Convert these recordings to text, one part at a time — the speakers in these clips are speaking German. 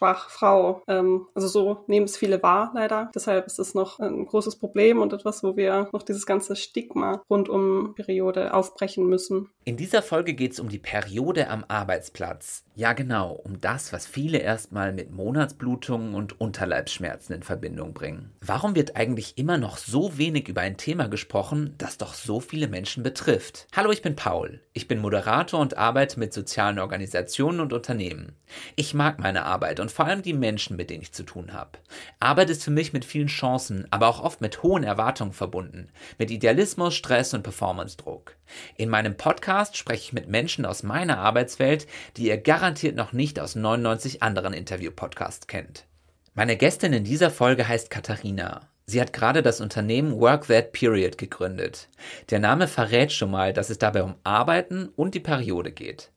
schwach, Frau. Ähm, also so nehmen es viele wahr, leider. Deshalb ist es noch ein großes Problem und etwas, wo wir noch dieses ganze Stigma rund um Periode aufbrechen müssen. In dieser Folge geht es um die Periode am Arbeitsplatz. Ja, genau, um das, was viele erstmal mit Monatsblutungen und Unterleibsschmerzen in Verbindung bringen. Warum wird eigentlich immer noch so wenig über ein Thema gesprochen, das doch so viele Menschen betrifft? Hallo, ich bin Paul. Ich bin Moderator und arbeite mit sozialen Organisationen und Unternehmen. Ich mag meine Arbeit und vor allem die Menschen, mit denen ich zu tun habe. Arbeit ist für mich mit vielen Chancen, aber auch oft mit hohen Erwartungen verbunden, mit Idealismus, Stress und Performance-Druck. In meinem Podcast spreche ich mit Menschen aus meiner Arbeitswelt, die ihr garantiert noch nicht aus 99 anderen Interview-Podcasts kennt. Meine Gästin in dieser Folge heißt Katharina. Sie hat gerade das Unternehmen Work That Period gegründet. Der Name verrät schon mal, dass es dabei um Arbeiten und die Periode geht.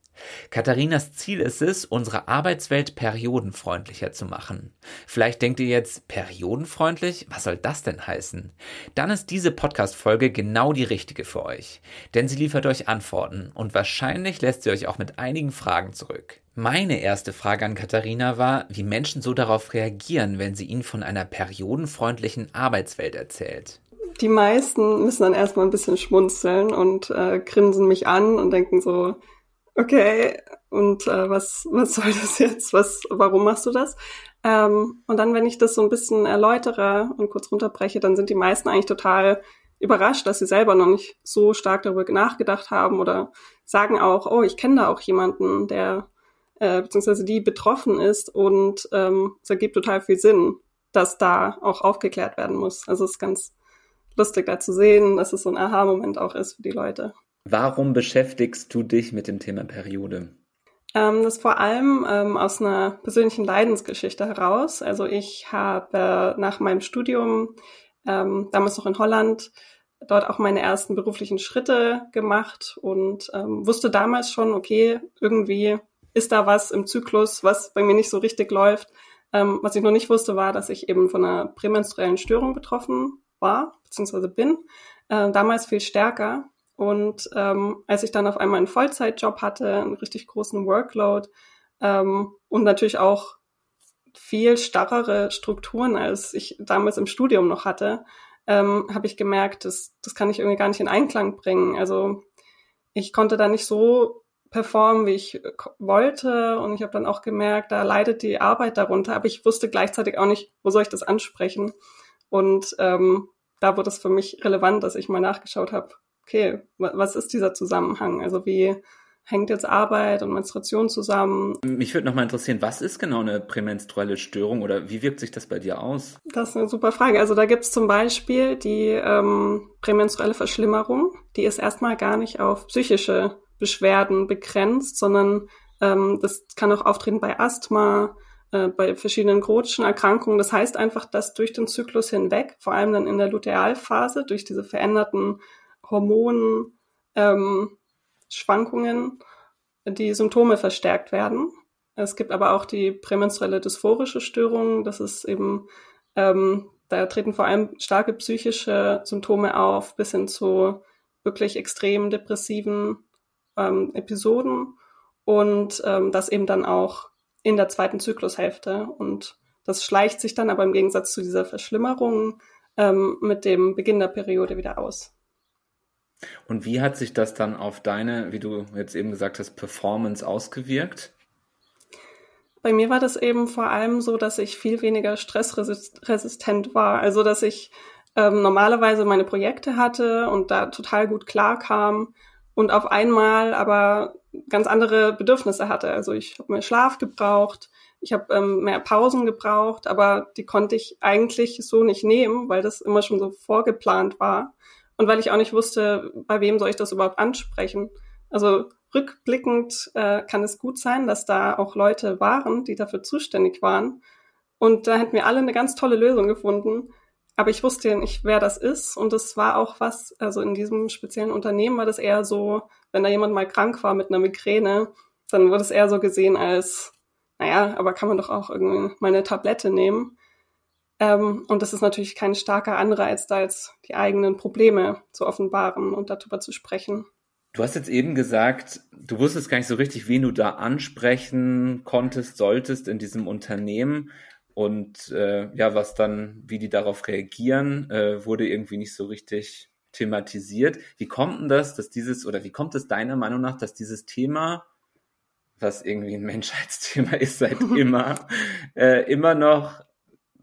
Katharinas Ziel ist es, unsere Arbeitswelt periodenfreundlicher zu machen. Vielleicht denkt ihr jetzt, periodenfreundlich? Was soll das denn heißen? Dann ist diese Podcast-Folge genau die richtige für euch. Denn sie liefert euch Antworten und wahrscheinlich lässt sie euch auch mit einigen Fragen zurück. Meine erste Frage an Katharina war, wie Menschen so darauf reagieren, wenn sie ihnen von einer periodenfreundlichen Arbeitswelt erzählt. Die meisten müssen dann erstmal ein bisschen schmunzeln und äh, grinsen mich an und denken so, okay, und äh, was, was soll das jetzt? Was, warum machst du das? Ähm, und dann, wenn ich das so ein bisschen erläutere und kurz runterbreche, dann sind die meisten eigentlich total überrascht, dass sie selber noch nicht so stark darüber nachgedacht haben oder sagen auch, oh, ich kenne da auch jemanden, der äh, beziehungsweise die betroffen ist und ähm, es ergibt total viel Sinn, dass da auch aufgeklärt werden muss. Also es ist ganz lustig da zu sehen, dass es so ein Aha-Moment auch ist für die Leute. Warum beschäftigst du dich mit dem Thema Periode? Ähm, das vor allem ähm, aus einer persönlichen Leidensgeschichte heraus. Also ich habe nach meinem Studium, ähm, damals noch in Holland, dort auch meine ersten beruflichen Schritte gemacht und ähm, wusste damals schon, okay, irgendwie ist da was im Zyklus, was bei mir nicht so richtig läuft. Ähm, was ich noch nicht wusste, war, dass ich eben von einer prämenstruellen Störung betroffen war, beziehungsweise bin. Äh, damals viel stärker. Und ähm, als ich dann auf einmal einen Vollzeitjob hatte, einen richtig großen Workload ähm, und natürlich auch viel starrere Strukturen, als ich damals im Studium noch hatte, ähm, habe ich gemerkt, das, das kann ich irgendwie gar nicht in Einklang bringen. Also ich konnte da nicht so performen, wie ich wollte. Und ich habe dann auch gemerkt, da leidet die Arbeit darunter. Aber ich wusste gleichzeitig auch nicht, wo soll ich das ansprechen. Und ähm, da wurde es für mich relevant, dass ich mal nachgeschaut habe, okay, was ist dieser Zusammenhang? Also wie hängt jetzt Arbeit und Menstruation zusammen? Mich würde nochmal interessieren, was ist genau eine prämenstruelle Störung oder wie wirkt sich das bei dir aus? Das ist eine super Frage. Also da gibt es zum Beispiel die ähm, prämenstruelle Verschlimmerung. Die ist erstmal gar nicht auf psychische Beschwerden begrenzt, sondern ähm, das kann auch auftreten bei Asthma, äh, bei verschiedenen chronischen Erkrankungen. Das heißt einfach, dass durch den Zyklus hinweg, vor allem dann in der Lutealphase, durch diese veränderten Hormonen, ähm, Schwankungen, die Symptome verstärkt werden. Es gibt aber auch die prämenstruelle dysphorische Störung. Das ist eben, ähm, da treten vor allem starke psychische Symptome auf, bis hin zu wirklich extrem depressiven ähm, Episoden und ähm, das eben dann auch in der zweiten Zyklushälfte. Und das schleicht sich dann aber im Gegensatz zu dieser Verschlimmerung ähm, mit dem Beginn der Periode wieder aus. Und wie hat sich das dann auf deine, wie du jetzt eben gesagt hast, Performance ausgewirkt? Bei mir war das eben vor allem so, dass ich viel weniger stressresistent war. Also dass ich ähm, normalerweise meine Projekte hatte und da total gut klarkam und auf einmal aber ganz andere Bedürfnisse hatte. Also ich habe mehr Schlaf gebraucht, ich habe ähm, mehr Pausen gebraucht, aber die konnte ich eigentlich so nicht nehmen, weil das immer schon so vorgeplant war. Und weil ich auch nicht wusste, bei wem soll ich das überhaupt ansprechen. Also rückblickend äh, kann es gut sein, dass da auch Leute waren, die dafür zuständig waren. Und da hätten wir alle eine ganz tolle Lösung gefunden. Aber ich wusste ja nicht, wer das ist. Und das war auch was, also in diesem speziellen Unternehmen war das eher so, wenn da jemand mal krank war mit einer Migräne, dann wurde es eher so gesehen als, naja, aber kann man doch auch irgendwie mal eine Tablette nehmen. Ähm, und das ist natürlich kein starker Anreiz, da jetzt die eigenen Probleme zu offenbaren und darüber zu sprechen. Du hast jetzt eben gesagt, du wusstest gar nicht so richtig, wen du da ansprechen konntest, solltest in diesem Unternehmen. Und äh, ja, was dann, wie die darauf reagieren, äh, wurde irgendwie nicht so richtig thematisiert. Wie kommt denn das, dass dieses, oder wie kommt es deiner Meinung nach, dass dieses Thema, was irgendwie ein Menschheitsthema ist seit immer, äh, immer noch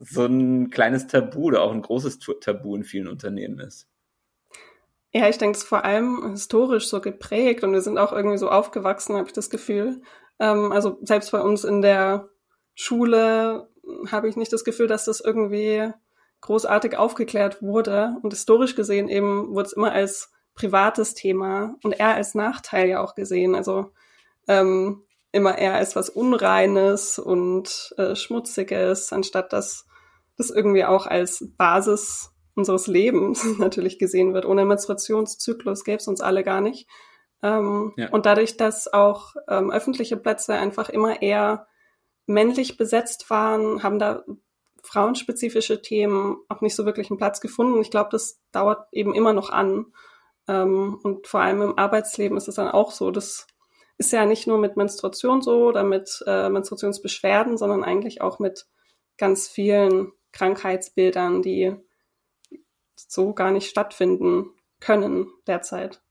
so ein kleines Tabu oder auch ein großes Tabu in vielen Unternehmen ist? Ja, ich denke, es ist vor allem historisch so geprägt und wir sind auch irgendwie so aufgewachsen, habe ich das Gefühl. Ähm, also selbst bei uns in der Schule habe ich nicht das Gefühl, dass das irgendwie großartig aufgeklärt wurde. Und historisch gesehen eben wurde es immer als privates Thema und eher als Nachteil ja auch gesehen. Also ähm, immer eher als was Unreines und äh, Schmutziges, anstatt dass das irgendwie auch als Basis unseres Lebens natürlich gesehen wird. Ohne Menstruationszyklus gäbe es uns alle gar nicht. Ähm, ja. Und dadurch, dass auch ähm, öffentliche Plätze einfach immer eher männlich besetzt waren, haben da frauenspezifische Themen auch nicht so wirklich einen Platz gefunden. Ich glaube, das dauert eben immer noch an. Ähm, und vor allem im Arbeitsleben ist es dann auch so. Das ist ja nicht nur mit Menstruation so oder mit äh, Menstruationsbeschwerden, sondern eigentlich auch mit ganz vielen Krankheitsbildern, die so gar nicht stattfinden können derzeit.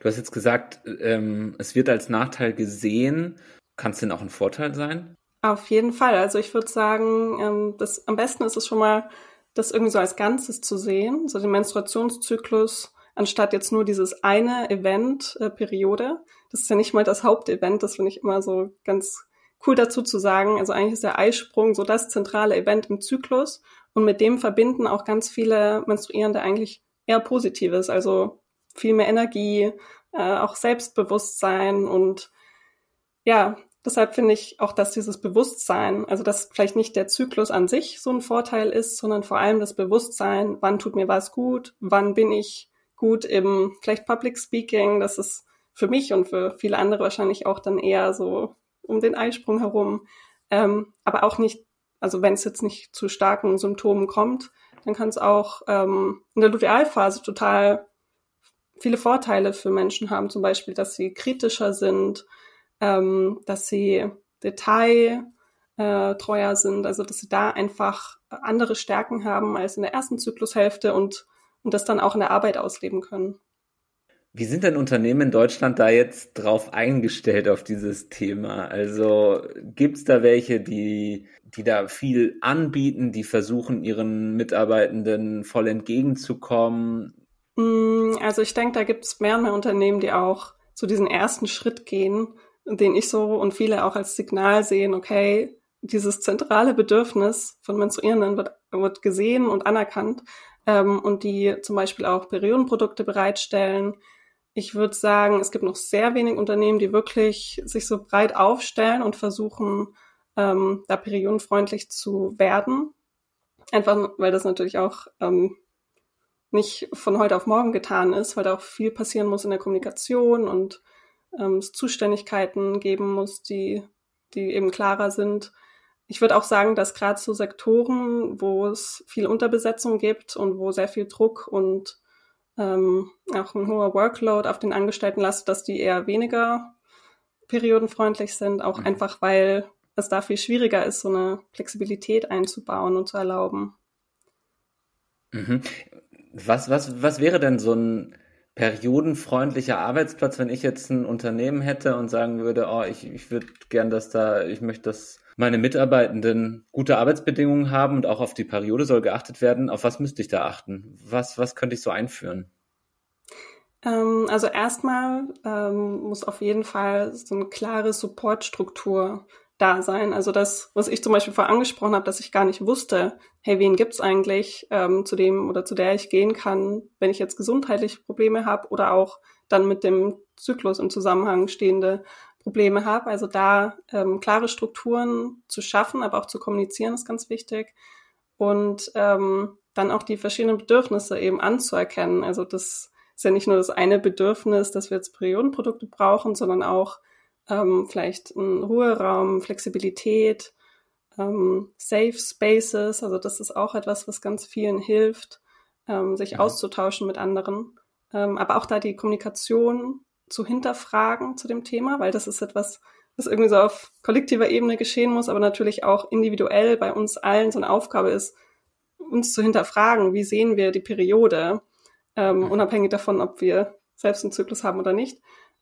Du hast jetzt gesagt, ähm, es wird als Nachteil gesehen. Kann es denn auch ein Vorteil sein? Auf jeden Fall. Also ich würde sagen, ähm, das, am besten ist es schon mal, das irgendwie so als Ganzes zu sehen, so den Menstruationszyklus, anstatt jetzt nur dieses eine Event, äh. Das ist ja nicht mal das Hauptevent, das finde ich immer so ganz cool dazu zu sagen. Also eigentlich ist der Eisprung so das zentrale Event im Zyklus und mit dem verbinden auch ganz viele Menstruierende eigentlich eher Positives, also viel mehr Energie, äh, auch Selbstbewusstsein und ja, deshalb finde ich auch, dass dieses Bewusstsein, also dass vielleicht nicht der Zyklus an sich so ein Vorteil ist, sondern vor allem das Bewusstsein, wann tut mir was gut, wann bin ich gut im vielleicht Public Speaking, das ist für mich und für viele andere wahrscheinlich auch dann eher so um den Eisprung herum, ähm, aber auch nicht also wenn es jetzt nicht zu starken Symptomen kommt, dann kann es auch ähm, in der Lutealphase total viele Vorteile für Menschen haben, zum Beispiel, dass sie kritischer sind, ähm, dass sie detailtreuer äh, sind, also dass sie da einfach andere Stärken haben als in der ersten Zyklushälfte und, und das dann auch in der Arbeit ausleben können. Wie sind denn Unternehmen in Deutschland da jetzt drauf eingestellt auf dieses Thema? Also gibt es da welche, die, die da viel anbieten, die versuchen, ihren Mitarbeitenden voll entgegenzukommen? Mm, also ich denke, da gibt es mehr und mehr Unternehmen, die auch zu so diesen ersten Schritt gehen, den ich so und viele auch als Signal sehen, okay, dieses zentrale Bedürfnis von Menstruierenden wird, wird gesehen und anerkannt ähm, und die zum Beispiel auch Periodenprodukte bereitstellen, ich würde sagen, es gibt noch sehr wenig Unternehmen, die wirklich sich so breit aufstellen und versuchen, ähm, da periodenfreundlich zu werden. Einfach, weil das natürlich auch ähm, nicht von heute auf morgen getan ist, weil da auch viel passieren muss in der Kommunikation und ähm, es Zuständigkeiten geben muss, die, die eben klarer sind. Ich würde auch sagen, dass gerade so Sektoren, wo es viel Unterbesetzung gibt und wo sehr viel Druck und ähm, auch ein hoher Workload auf den Angestellten lastet, dass die eher weniger periodenfreundlich sind, auch mhm. einfach weil es da viel schwieriger ist, so eine Flexibilität einzubauen und zu erlauben. Mhm. Was, was, was wäre denn so ein periodenfreundlicher Arbeitsplatz, wenn ich jetzt ein Unternehmen hätte und sagen würde, oh, ich, ich würde gern, dass da, ich möchte, dass meine Mitarbeitenden gute Arbeitsbedingungen haben und auch auf die Periode soll geachtet werden. Auf was müsste ich da achten? Was, was könnte ich so einführen? Ähm, also erstmal ähm, muss auf jeden Fall so eine klare Supportstruktur da sein. Also das, was ich zum Beispiel vorher angesprochen habe, dass ich gar nicht wusste, hey, wen gibt's eigentlich, ähm, zu dem oder zu der ich gehen kann, wenn ich jetzt gesundheitliche Probleme habe oder auch dann mit dem Zyklus im Zusammenhang stehende Probleme habe. Also da ähm, klare Strukturen zu schaffen, aber auch zu kommunizieren ist ganz wichtig. Und ähm, dann auch die verschiedenen Bedürfnisse eben anzuerkennen. Also das ist ja nicht nur das eine Bedürfnis, dass wir jetzt Periodenprodukte brauchen, sondern auch ähm, vielleicht ein Ruheraum, Flexibilität, ähm, Safe Spaces. Also das ist auch etwas, was ganz vielen hilft, ähm, sich ja. auszutauschen mit anderen. Ähm, aber auch da die Kommunikation zu hinterfragen zu dem Thema, weil das ist etwas, was irgendwie so auf kollektiver Ebene geschehen muss, aber natürlich auch individuell bei uns allen so eine Aufgabe ist, uns zu hinterfragen, wie sehen wir die Periode, ähm, mhm. unabhängig davon, ob wir selbst einen Zyklus haben oder nicht.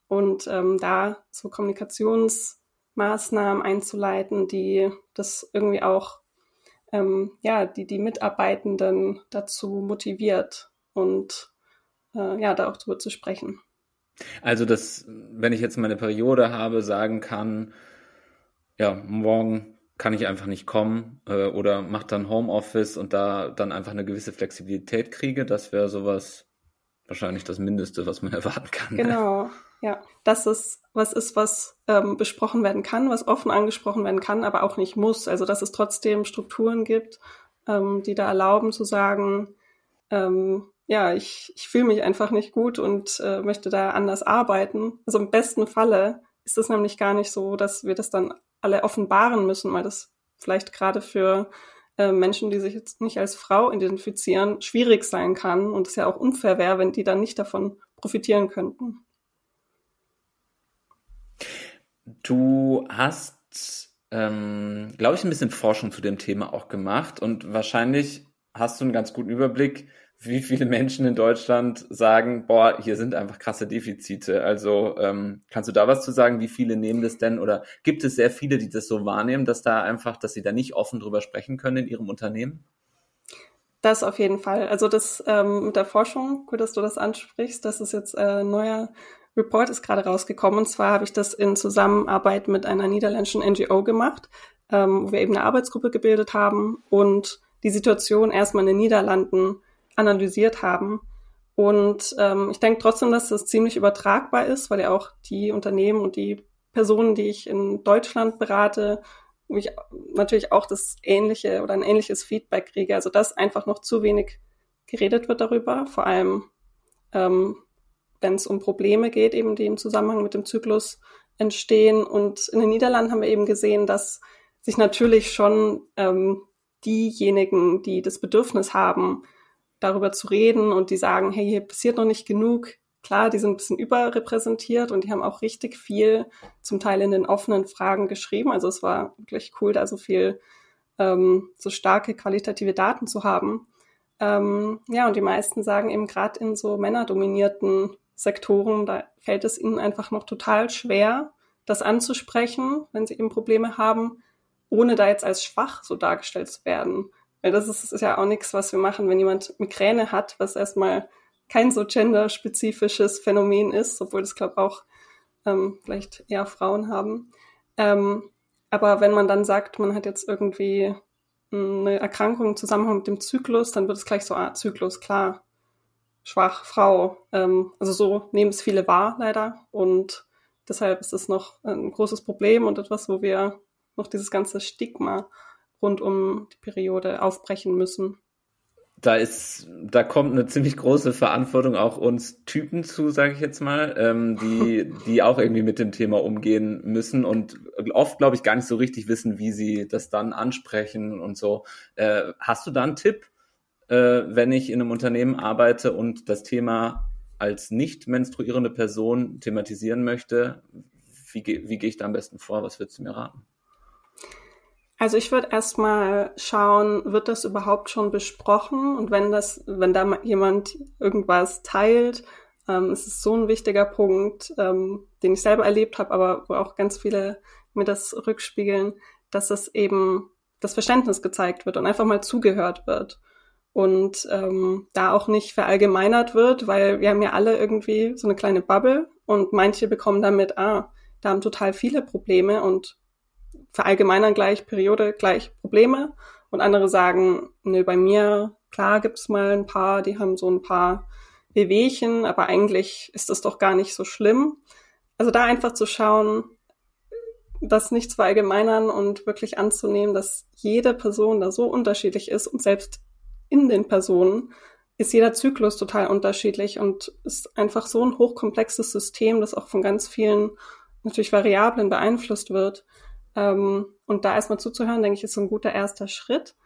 Und ähm, da so Kommunikationsmaßnahmen einzuleiten, die das irgendwie auch ähm, ja, die, die Mitarbeitenden dazu motiviert und äh, ja, da auch drüber zu sprechen. Also, dass, wenn ich jetzt meine Periode habe, sagen kann, ja, morgen kann ich einfach nicht kommen äh, oder mache dann Homeoffice und da dann einfach eine gewisse Flexibilität kriege, das wäre sowas wahrscheinlich das Mindeste, was man erwarten kann. Genau, ja. Das ist was ist, was ähm, besprochen werden kann, was offen angesprochen werden kann, aber auch nicht muss. Also dass es trotzdem Strukturen gibt, ähm, die da erlauben zu sagen, ähm, ja, ich, ich fühle mich einfach nicht gut und äh, möchte da anders arbeiten. Also im besten Falle ist es nämlich gar nicht so, dass wir das dann alle offenbaren müssen, weil das vielleicht gerade für äh, Menschen, die sich jetzt nicht als Frau identifizieren, schwierig sein kann und es ja auch unfair wäre, wenn die dann nicht davon profitieren könnten. Du hast, ähm, glaube ich, ein bisschen Forschung zu dem Thema auch gemacht und wahrscheinlich hast du einen ganz guten Überblick, wie viele Menschen in Deutschland sagen, boah, hier sind einfach krasse Defizite. Also ähm, kannst du da was zu sagen? Wie viele nehmen das denn? Oder gibt es sehr viele, die das so wahrnehmen, dass da einfach, dass sie da nicht offen drüber sprechen können in ihrem Unternehmen? Das auf jeden Fall. Also das ähm, mit der Forschung, gut, dass du das ansprichst. Das ist jetzt äh, neuer Report ist gerade rausgekommen. Und zwar habe ich das in Zusammenarbeit mit einer niederländischen NGO gemacht, ähm, wo wir eben eine Arbeitsgruppe gebildet haben und die Situation erstmal in den Niederlanden analysiert haben. Und ähm, ich denke trotzdem, dass das ziemlich übertragbar ist, weil ja auch die Unternehmen und die Personen, die ich in Deutschland berate, wo ich natürlich auch das ähnliche oder ein ähnliches Feedback kriege. Also dass einfach noch zu wenig geredet wird darüber, vor allem ähm, wenn es um Probleme geht, eben die im Zusammenhang mit dem Zyklus entstehen. Und in den Niederlanden haben wir eben gesehen, dass sich natürlich schon ähm, diejenigen, die das Bedürfnis haben, darüber zu reden und die sagen, hey, hier passiert noch nicht genug. Klar, die sind ein bisschen überrepräsentiert und die haben auch richtig viel zum Teil in den offenen Fragen geschrieben. Also es war wirklich cool, da so viel, ähm, so starke qualitative Daten zu haben. Ähm, ja, und die meisten sagen eben gerade in so männerdominierten Sektoren, da fällt es ihnen einfach noch total schwer, das anzusprechen, wenn sie eben Probleme haben, ohne da jetzt als schwach so dargestellt zu werden. Weil das ist, ist ja auch nichts, was wir machen, wenn jemand Migräne hat, was erstmal kein so genderspezifisches Phänomen ist, obwohl das, glaube auch ähm, vielleicht eher Frauen haben. Ähm, aber wenn man dann sagt, man hat jetzt irgendwie eine Erkrankung im Zusammenhang mit dem Zyklus, dann wird es gleich so, ah, Zyklus, klar, schwach, Frau. Ähm, also so nehmen es viele wahr, leider. Und deshalb ist es noch ein großes Problem und etwas, wo wir noch dieses ganze Stigma rund um die Periode aufbrechen müssen. Da ist, da kommt eine ziemlich große Verantwortung auch uns Typen zu, sage ich jetzt mal, ähm, die, die auch irgendwie mit dem Thema umgehen müssen und oft, glaube ich, gar nicht so richtig wissen, wie sie das dann ansprechen und so. Äh, hast du da einen Tipp, äh, wenn ich in einem Unternehmen arbeite und das Thema als nicht menstruierende Person thematisieren möchte? Wie, wie gehe ich da am besten vor? Was würdest du mir raten? Also ich würde erstmal schauen, wird das überhaupt schon besprochen? Und wenn das, wenn da jemand irgendwas teilt, ähm, es ist so ein wichtiger Punkt, ähm, den ich selber erlebt habe, aber wo auch ganz viele mir das rückspiegeln, dass es eben das Verständnis gezeigt wird und einfach mal zugehört wird. Und ähm, da auch nicht verallgemeinert wird, weil wir haben ja alle irgendwie so eine kleine Bubble und manche bekommen damit, ah, da haben total viele Probleme und verallgemeinern gleich Periode, gleich Probleme. Und andere sagen, nö, bei mir, klar gibt's mal ein paar, die haben so ein paar Wehwehchen, aber eigentlich ist das doch gar nicht so schlimm. Also da einfach zu schauen, das nicht zu verallgemeinern und wirklich anzunehmen, dass jede Person da so unterschiedlich ist und selbst in den Personen ist jeder Zyklus total unterschiedlich und ist einfach so ein hochkomplexes System, das auch von ganz vielen natürlich Variablen beeinflusst wird. Ähm, und da erstmal zuzuhören, denke ich, ist so ein guter erster Schritt.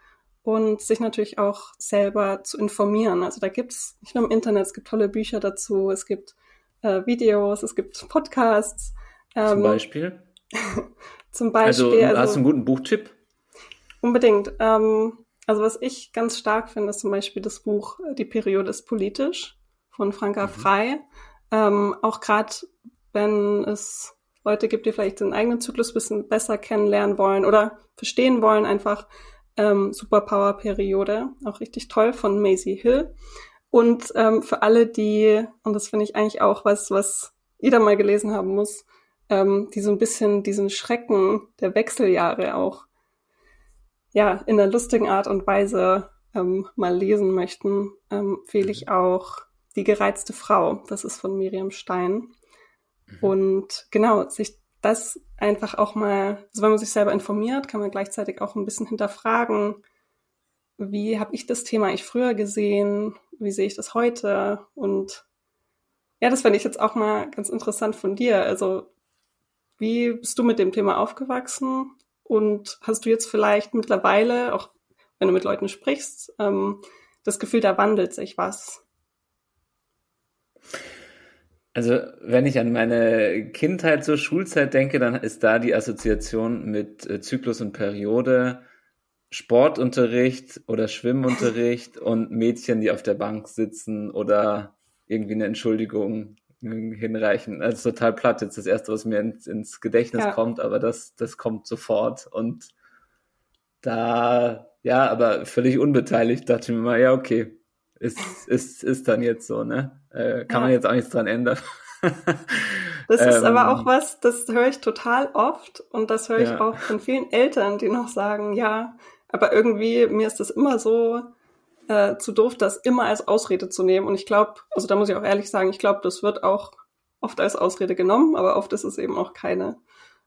Und sich natürlich auch selber zu informieren. Also da gibt's nicht nur im Internet, es gibt tolle Bücher dazu, es gibt äh, Videos, es gibt Podcasts. Ähm, zum Beispiel? zum Beispiel. Also, hast du einen guten Buchtipp? Unbedingt. Ähm, also was ich ganz stark finde, ist zum Beispiel das Buch Die Periode ist politisch von Franka mhm. Frei. Ähm, auch gerade wenn es Leute gibt, die vielleicht den eigenen Zyklus ein bisschen besser kennenlernen wollen oder verstehen wollen, einfach ähm, Superpower-Periode, auch richtig toll von Maisie Hill. Und ähm, für alle, die, und das finde ich eigentlich auch was, was jeder mal gelesen haben muss, ähm, die so ein bisschen diesen Schrecken der Wechseljahre auch ja in einer lustigen Art und Weise ähm, mal lesen möchten, ähm, empfehle ich auch Die gereizte Frau. Das ist von Miriam Stein. Mhm. Und genau, sich das einfach auch mal, also wenn man sich selber informiert, kann man gleichzeitig auch ein bisschen hinterfragen, wie habe ich das Thema ich früher gesehen, wie sehe ich das heute und ja, das fände ich jetzt auch mal ganz interessant von dir. Also, wie bist du mit dem Thema aufgewachsen und hast du jetzt vielleicht mittlerweile, auch wenn du mit Leuten sprichst, ähm, das Gefühl, da wandelt sich was? Also, wenn ich an meine Kindheit zur Schulzeit denke, dann ist da die Assoziation mit äh, Zyklus und Periode Sportunterricht oder Schwimmunterricht und Mädchen, die auf der Bank sitzen oder irgendwie eine Entschuldigung hinreichen. Also total platt jetzt das erste, was mir ins, ins Gedächtnis ja. kommt, aber das, das kommt sofort und da, ja, aber völlig unbeteiligt dachte ich mir mal, ja, okay, ist, ist, ist dann jetzt so, ne? Äh, kann ja. man jetzt auch nichts dran ändern. Das ist ähm, aber auch was, das höre ich total oft und das höre ich ja. auch von vielen Eltern, die noch sagen, ja, aber irgendwie mir ist das immer so äh, zu doof, das immer als Ausrede zu nehmen. Und ich glaube, also da muss ich auch ehrlich sagen, ich glaube, das wird auch oft als Ausrede genommen, aber oft ist es eben auch keine.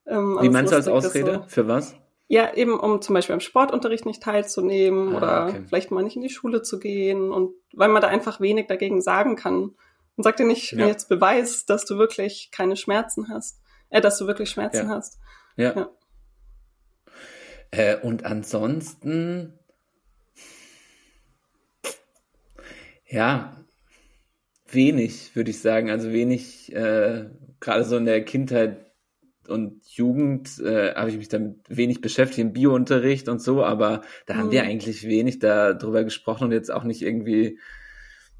Ähm, Wie meinst du als Ausrede? So, Für was? Ja, eben um zum Beispiel am Sportunterricht nicht teilzunehmen ah, oder okay. vielleicht mal nicht in die Schule zu gehen und weil man da einfach wenig dagegen sagen kann. Und sag dir nicht ja. jetzt Beweis, dass du wirklich keine Schmerzen hast, äh, dass du wirklich Schmerzen ja. hast. Ja. ja. Äh, und ansonsten, ja, wenig, würde ich sagen. Also wenig, äh, gerade so in der Kindheit und Jugend äh, habe ich mich damit wenig beschäftigt, im Biounterricht und so, aber da mhm. haben wir mhm. eigentlich wenig darüber gesprochen und jetzt auch nicht irgendwie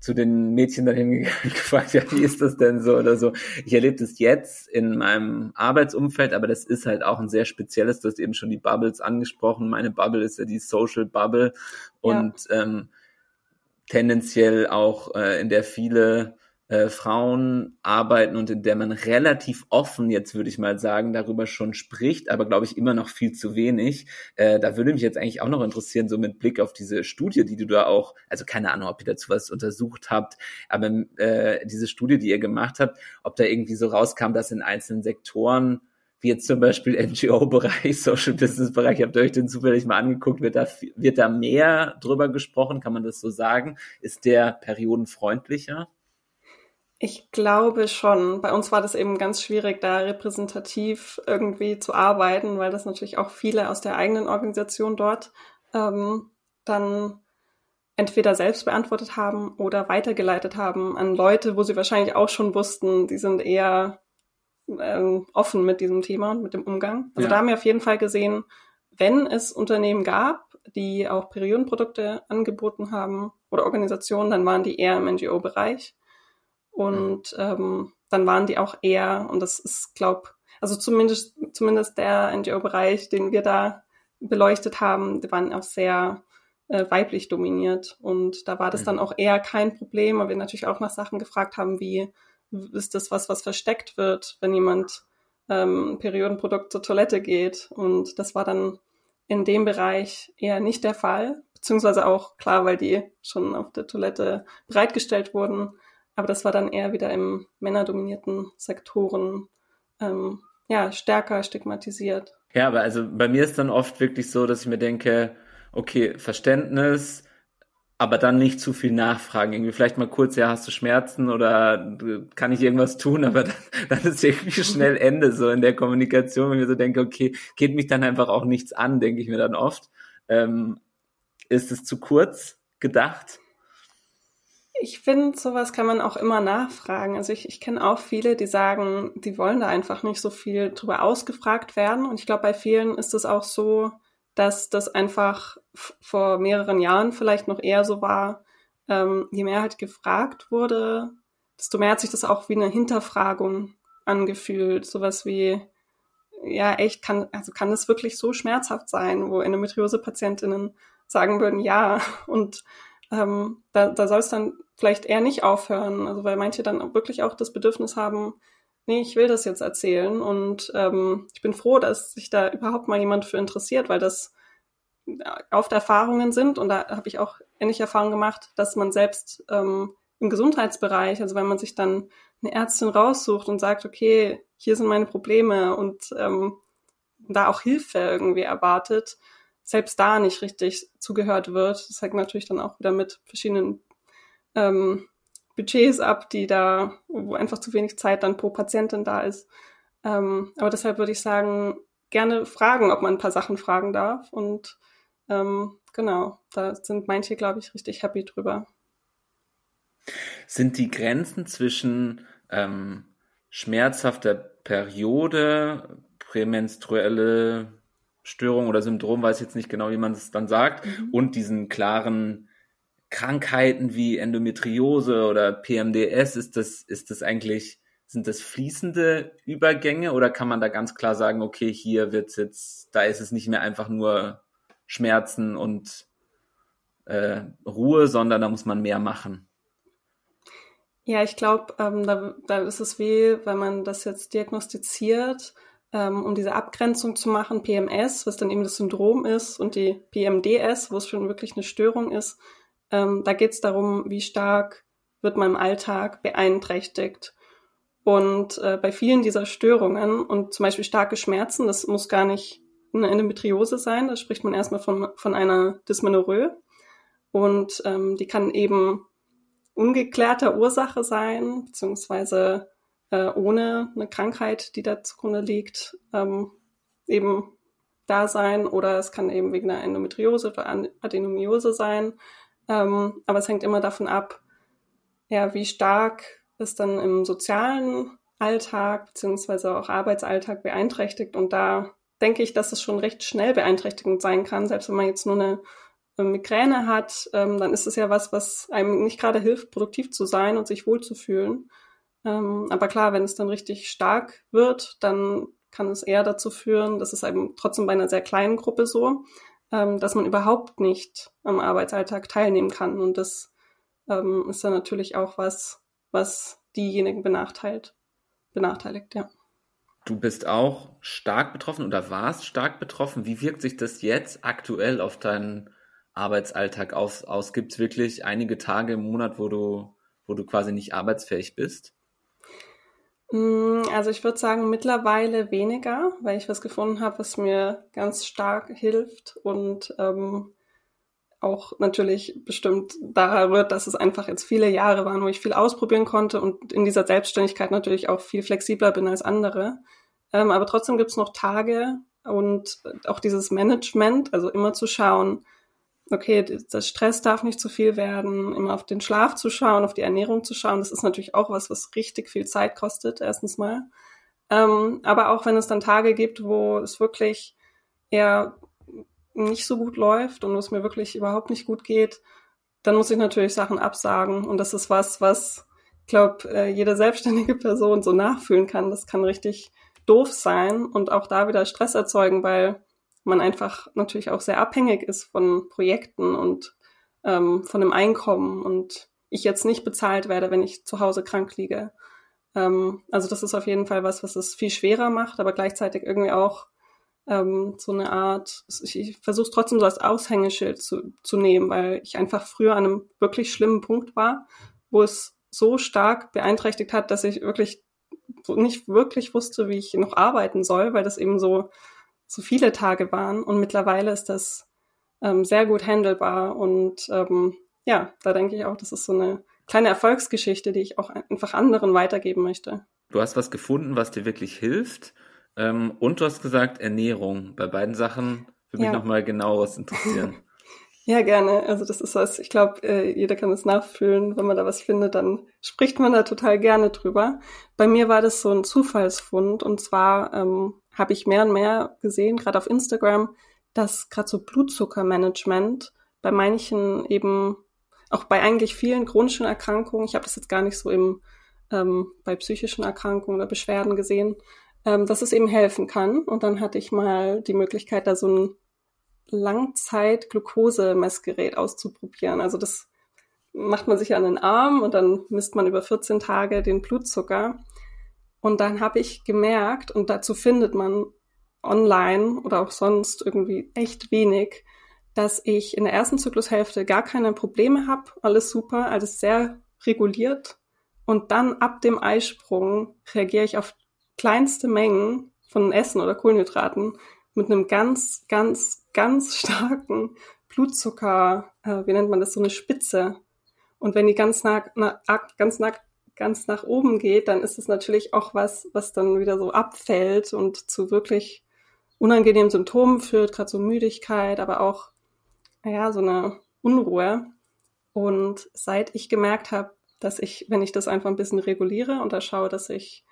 zu den Mädchen dahin gefragt, ja, wie ist das denn so oder so. Ich erlebe das jetzt in meinem Arbeitsumfeld, aber das ist halt auch ein sehr spezielles, du hast eben schon die Bubbles angesprochen. Meine Bubble ist ja die Social Bubble und ja. ähm, tendenziell auch, äh, in der viele äh, Frauen arbeiten und in der man relativ offen, jetzt würde ich mal sagen, darüber schon spricht, aber glaube ich immer noch viel zu wenig. Äh, da würde mich jetzt eigentlich auch noch interessieren, so mit Blick auf diese Studie, die du da auch, also keine Ahnung, ob ihr dazu was untersucht habt, aber äh, diese Studie, die ihr gemacht habt, ob da irgendwie so rauskam, dass in einzelnen Sektoren wie jetzt zum Beispiel NGO-Bereich, Social Business-Bereich, habt ihr euch den zufällig mal angeguckt, wird da, wird da mehr drüber gesprochen, kann man das so sagen? Ist der periodenfreundlicher? Ich glaube schon. Bei uns war das eben ganz schwierig, da repräsentativ irgendwie zu arbeiten, weil das natürlich auch viele aus der eigenen Organisation dort ähm, dann entweder selbst beantwortet haben oder weitergeleitet haben an Leute, wo sie wahrscheinlich auch schon wussten, die sind eher ähm, offen mit diesem Thema und mit dem Umgang. Also ja. da haben wir auf jeden Fall gesehen, wenn es Unternehmen gab, die auch Periodenprodukte angeboten haben oder Organisationen, dann waren die eher im NGO-Bereich. Und ähm, dann waren die auch eher, und das ist, glaub, also zumindest, zumindest der NGO-Bereich, den wir da beleuchtet haben, die waren auch sehr äh, weiblich dominiert. Und da war das dann auch eher kein Problem, weil wir natürlich auch nach Sachen gefragt haben, wie ist das was, was versteckt wird, wenn jemand ähm, Periodenprodukt zur Toilette geht. Und das war dann in dem Bereich eher nicht der Fall, beziehungsweise auch klar, weil die schon auf der Toilette bereitgestellt wurden. Aber das war dann eher wieder im männerdominierten Sektoren ähm, ja, stärker stigmatisiert. Ja, aber also bei mir ist dann oft wirklich so, dass ich mir denke, okay, Verständnis, aber dann nicht zu viel nachfragen. Irgendwie vielleicht mal kurz, ja, hast du Schmerzen oder kann ich irgendwas tun, aber dann, dann ist irgendwie schnell Ende so in der Kommunikation, wenn ich mir so denke, okay, geht mich dann einfach auch nichts an, denke ich mir dann oft. Ähm, ist es zu kurz gedacht? Ich finde, sowas kann man auch immer nachfragen. Also ich, ich kenne auch viele, die sagen, die wollen da einfach nicht so viel drüber ausgefragt werden. Und ich glaube, bei vielen ist es auch so, dass das einfach vor mehreren Jahren vielleicht noch eher so war, ähm, je mehr halt gefragt wurde, desto mehr hat sich das auch wie eine Hinterfragung angefühlt. Sowas wie, ja, echt, kann, also kann es wirklich so schmerzhaft sein, wo Endometriose-PatientInnen sagen würden, ja, und ähm, da, da soll es dann vielleicht eher nicht aufhören. Also weil manche dann wirklich auch das Bedürfnis haben, nee, ich will das jetzt erzählen. Und ähm, ich bin froh, dass sich da überhaupt mal jemand für interessiert, weil das oft Erfahrungen sind. Und da habe ich auch ähnliche Erfahrungen gemacht, dass man selbst ähm, im Gesundheitsbereich, also wenn man sich dann eine Ärztin raussucht und sagt, okay, hier sind meine Probleme und ähm, da auch Hilfe irgendwie erwartet, selbst da nicht richtig zugehört wird. Das hängt natürlich dann auch wieder mit verschiedenen ähm, Budgets ab, die da, wo einfach zu wenig Zeit dann pro Patientin da ist. Ähm, aber deshalb würde ich sagen, gerne fragen, ob man ein paar Sachen fragen darf. Und ähm, genau, da sind manche, glaube ich, richtig happy drüber. Sind die Grenzen zwischen ähm, schmerzhafter Periode, prämenstruelle Störung oder Syndrom, weiß ich jetzt nicht genau, wie man es dann sagt, mhm. und diesen klaren Krankheiten wie Endometriose oder PMDS, ist das, ist das eigentlich, sind das fließende Übergänge oder kann man da ganz klar sagen, okay, hier wird's jetzt, da ist es nicht mehr einfach nur Schmerzen und äh, Ruhe, sondern da muss man mehr machen? Ja, ich glaube, ähm, da, da ist es wie, wenn man das jetzt diagnostiziert, ähm, um diese Abgrenzung zu machen, PMS, was dann eben das Syndrom ist, und die PMDS, wo es schon wirklich eine Störung ist. Ähm, da geht es darum, wie stark wird man im Alltag beeinträchtigt. Und äh, bei vielen dieser Störungen und zum Beispiel starke Schmerzen, das muss gar nicht eine Endometriose sein, da spricht man erstmal von, von einer Dysmenorrhoe. Und ähm, die kann eben ungeklärter Ursache sein, beziehungsweise äh, ohne eine Krankheit, die da zugrunde liegt, ähm, eben da sein. Oder es kann eben wegen einer Endometriose oder Adenomiose sein. Ähm, aber es hängt immer davon ab, ja, wie stark es dann im sozialen Alltag beziehungsweise auch Arbeitsalltag beeinträchtigt. Und da denke ich, dass es schon recht schnell beeinträchtigend sein kann, selbst wenn man jetzt nur eine Migräne hat, ähm, dann ist es ja was, was einem nicht gerade hilft, produktiv zu sein und sich wohlzufühlen. Ähm, aber klar, wenn es dann richtig stark wird, dann kann es eher dazu führen, das ist eben trotzdem bei einer sehr kleinen Gruppe so, ähm, dass man überhaupt nicht am Arbeitsalltag teilnehmen kann. Und das ähm, ist dann natürlich auch was, was diejenigen benachteiligt, benachteiligt, ja. Du bist auch stark betroffen oder warst stark betroffen. Wie wirkt sich das jetzt aktuell auf deinen Arbeitsalltag aus, aus? Gibt es wirklich einige Tage im Monat, wo du, wo du quasi nicht arbeitsfähig bist? Mm, also ich würde sagen, mittlerweile weniger, weil ich was gefunden habe, was mir ganz stark hilft und ähm, auch natürlich bestimmt daher rührt, dass es einfach jetzt viele Jahre waren, wo ich viel ausprobieren konnte und in dieser Selbstständigkeit natürlich auch viel flexibler bin als andere. Ähm, aber trotzdem gibt es noch Tage und auch dieses Management, also immer zu schauen, okay, das Stress darf nicht zu viel werden, immer auf den Schlaf zu schauen, auf die Ernährung zu schauen, das ist natürlich auch was, was richtig viel Zeit kostet, erstens mal. Ähm, aber auch wenn es dann Tage gibt, wo es wirklich eher nicht so gut läuft und es mir wirklich überhaupt nicht gut geht, dann muss ich natürlich Sachen absagen. Und das ist was, was, ich glaube, äh, jede selbstständige Person so nachfühlen kann. Das kann richtig doof sein und auch da wieder Stress erzeugen, weil man einfach natürlich auch sehr abhängig ist von Projekten und ähm, von dem Einkommen und ich jetzt nicht bezahlt werde, wenn ich zu Hause krank liege. Ähm, also das ist auf jeden Fall was, was es viel schwerer macht, aber gleichzeitig irgendwie auch ähm, so eine Art, ich, ich versuche es trotzdem so als Aushängeschild zu, zu nehmen, weil ich einfach früher an einem wirklich schlimmen Punkt war, wo es so stark beeinträchtigt hat, dass ich wirklich nicht wirklich wusste, wie ich noch arbeiten soll, weil das eben so so viele Tage waren. Und mittlerweile ist das ähm, sehr gut handelbar. Und ähm, ja, da denke ich auch, das ist so eine kleine Erfolgsgeschichte, die ich auch einfach anderen weitergeben möchte. Du hast was gefunden, was dir wirklich hilft. Ähm, und du hast gesagt Ernährung. Bei beiden Sachen würde mich ja. nochmal genaueres interessieren. Ja, gerne. Also das ist was, ich glaube, äh, jeder kann es nachfühlen. Wenn man da was findet, dann spricht man da total gerne drüber. Bei mir war das so ein Zufallsfund und zwar ähm, habe ich mehr und mehr gesehen, gerade auf Instagram, dass gerade so Blutzuckermanagement bei manchen eben, auch bei eigentlich vielen chronischen Erkrankungen, ich habe das jetzt gar nicht so im, ähm, bei psychischen Erkrankungen oder Beschwerden gesehen, ähm, dass es eben helfen kann. Und dann hatte ich mal die Möglichkeit, da so ein Langzeit-Glucose-Messgerät auszuprobieren. Also das macht man sich an den Arm und dann misst man über 14 Tage den Blutzucker. Und dann habe ich gemerkt, und dazu findet man online oder auch sonst irgendwie echt wenig, dass ich in der ersten Zyklushälfte gar keine Probleme habe, alles super, alles sehr reguliert. Und dann ab dem Eisprung reagiere ich auf kleinste Mengen von Essen oder Kohlenhydraten mit einem ganz, ganz, ganz starken Blutzucker, äh, wie nennt man das, so eine Spitze. Und wenn die ganz nach, na, ganz nach, ganz nach oben geht, dann ist es natürlich auch was, was dann wieder so abfällt und zu wirklich unangenehmen Symptomen führt, gerade so Müdigkeit, aber auch, ja, so eine Unruhe. Und seit ich gemerkt habe, dass ich, wenn ich das einfach ein bisschen reguliere und da schaue, dass ich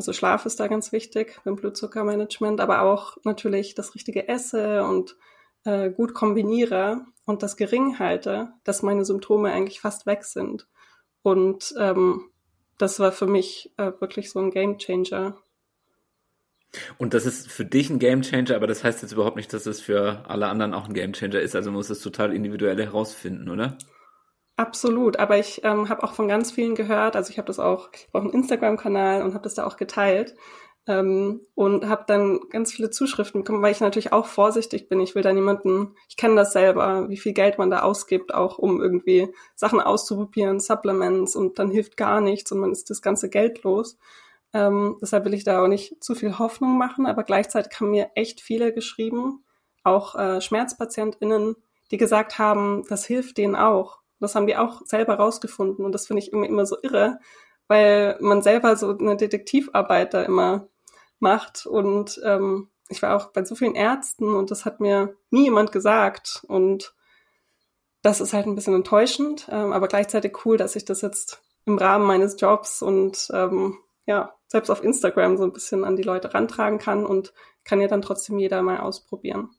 also Schlaf ist da ganz wichtig beim Blutzuckermanagement, aber auch natürlich das richtige Esse und äh, gut kombiniere und das gering halte, dass meine Symptome eigentlich fast weg sind. Und ähm, das war für mich äh, wirklich so ein Game Changer. Und das ist für dich ein Game Changer, aber das heißt jetzt überhaupt nicht, dass es für alle anderen auch ein Game Changer ist. Also muss es total individuell herausfinden, oder? Absolut, aber ich ähm, habe auch von ganz vielen gehört, also ich habe das auch, brauche einen Instagram-Kanal und habe das da auch geteilt ähm, und habe dann ganz viele Zuschriften bekommen, weil ich natürlich auch vorsichtig bin. Ich will da niemanden, ich kenne das selber, wie viel Geld man da ausgibt, auch um irgendwie Sachen auszuprobieren, Supplements und dann hilft gar nichts und man ist das ganze Geld los. Ähm, deshalb will ich da auch nicht zu viel Hoffnung machen, aber gleichzeitig haben mir echt viele geschrieben, auch äh, SchmerzpatientInnen, die gesagt haben, das hilft denen auch das haben die auch selber rausgefunden und das finde ich immer, immer so irre, weil man selber so eine Detektivarbeit da immer macht und ähm, ich war auch bei so vielen Ärzten und das hat mir nie jemand gesagt und das ist halt ein bisschen enttäuschend, ähm, aber gleichzeitig cool, dass ich das jetzt im Rahmen meines Jobs und ähm, ja, selbst auf Instagram so ein bisschen an die Leute rantragen kann und kann ja dann trotzdem jeder mal ausprobieren.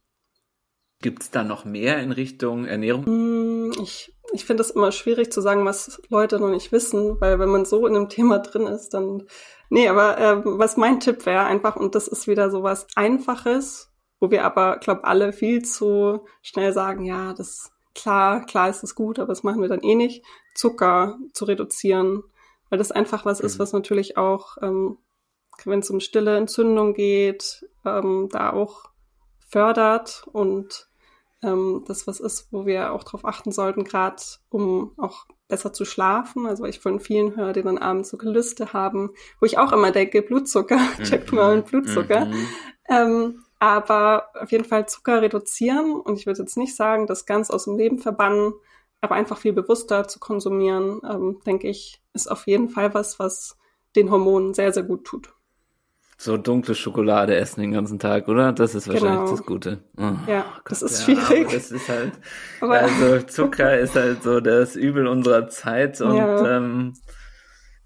Gibt es da noch mehr in Richtung Ernährung? Hm, ich, ich finde es immer schwierig zu sagen, was Leute noch nicht wissen, weil wenn man so in einem Thema drin ist, dann. Nee, aber äh, was mein Tipp wäre einfach, und das ist wieder so was Einfaches, wo wir aber, glaube alle viel zu schnell sagen, ja, das klar, klar ist es gut, aber das machen wir dann eh nicht, Zucker zu reduzieren. Weil das einfach was mhm. ist, was natürlich auch, ähm, wenn es um stille Entzündung geht, ähm, da auch fördert und ähm, das was ist, wo wir auch darauf achten sollten, gerade um auch besser zu schlafen. Also ich von vielen höre, die dann abends so Gelüste haben, wo ich auch immer denke, Blutzucker, checkt mal einen Blutzucker. Mhm. Ähm, aber auf jeden Fall Zucker reduzieren und ich würde jetzt nicht sagen, das ganz aus dem Leben verbannen, aber einfach viel bewusster zu konsumieren, ähm, denke ich, ist auf jeden Fall was, was den Hormonen sehr, sehr gut tut so dunkle Schokolade essen den ganzen Tag, oder? Das ist wahrscheinlich genau. das Gute. Oh, ja, Gott, das ist ja, schwierig. Das ist halt, also Zucker ist halt so das Übel unserer Zeit und ja, ähm,